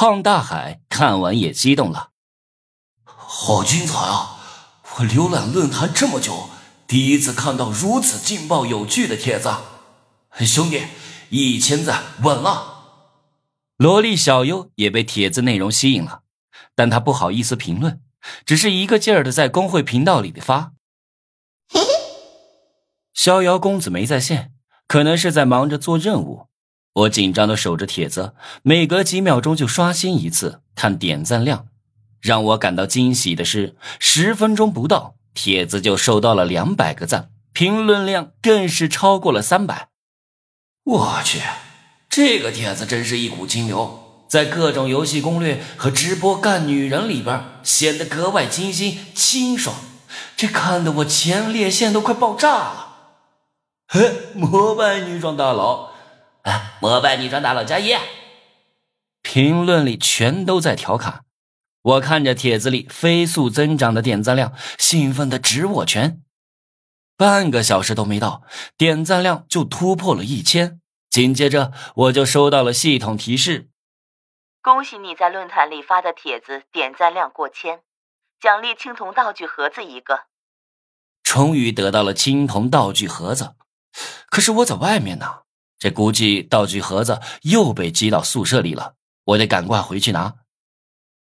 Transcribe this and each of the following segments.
胖大海看完也激动了，好精彩啊！我浏览论坛这么久，第一次看到如此劲爆有趣的帖子。兄弟，一千赞稳了。萝莉小优也被帖子内容吸引了，但她不好意思评论，只是一个劲儿的在公会频道里发。嘿嘿，逍遥公子没在线，可能是在忙着做任务。我紧张的守着帖子，每隔几秒钟就刷新一次看点赞量。让我感到惊喜的是，十分钟不到，帖子就收到了两百个赞，评论量更是超过了三百。我去！这个帖子真是一股清流，在各种游戏攻略和直播干女人里边显得格外清新清爽，这看得我前列腺都快爆炸了。嘿，膜拜女装大佬，膜拜女装大佬加一！评论里全都在调侃，我看着帖子里飞速增长的点赞量，兴奋的直握拳。半个小时都没到，点赞量就突破了一千。紧接着，我就收到了系统提示：“恭喜你在论坛里发的帖子点赞量过千，奖励青铜道具盒子一个。”终于得到了青铜道具盒子，可是我在外面呢，这估计道具盒子又被寄到宿舍里了，我得赶快回去拿。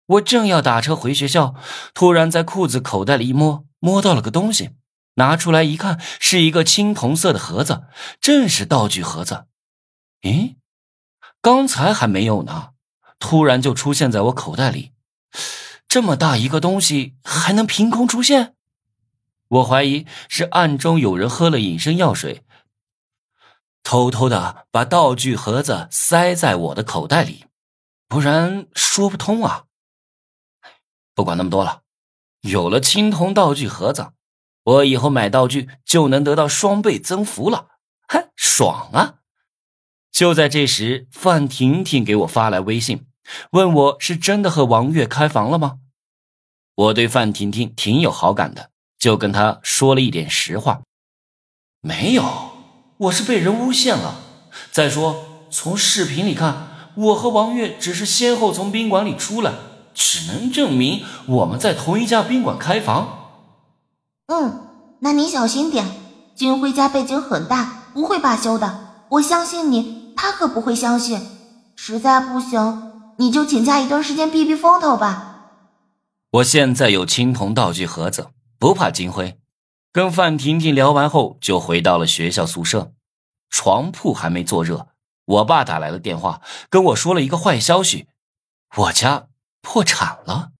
我正要打车回学校，突然在裤子口袋里一摸，摸到了个东西，拿出来一看，是一个青铜色的盒子，正是道具盒子。咦，刚才还没有呢，突然就出现在我口袋里，这么大一个东西还能凭空出现？我怀疑是暗中有人喝了隐身药水，偷偷的把道具盒子塞在我的口袋里，不然说不通啊。不管那么多了，有了青铜道具盒子，我以后买道具就能得到双倍增幅了，哼，爽啊！就在这时，范婷婷给我发来微信，问我是真的和王月开房了吗？我对范婷婷挺有好感的，就跟她说了一点实话。没有，我是被人诬陷了。再说，从视频里看，我和王月只是先后从宾馆里出来，只能证明我们在同一家宾馆开房。嗯，那你小心点，金辉家背景很大，不会罢休的，我相信你。他可不会相信，实在不行，你就请假一段时间避避风头吧。我现在有青铜道具盒子，不怕金辉。跟范婷婷聊完后，就回到了学校宿舍。床铺还没坐热，我爸打来了电话，跟我说了一个坏消息：我家破产了。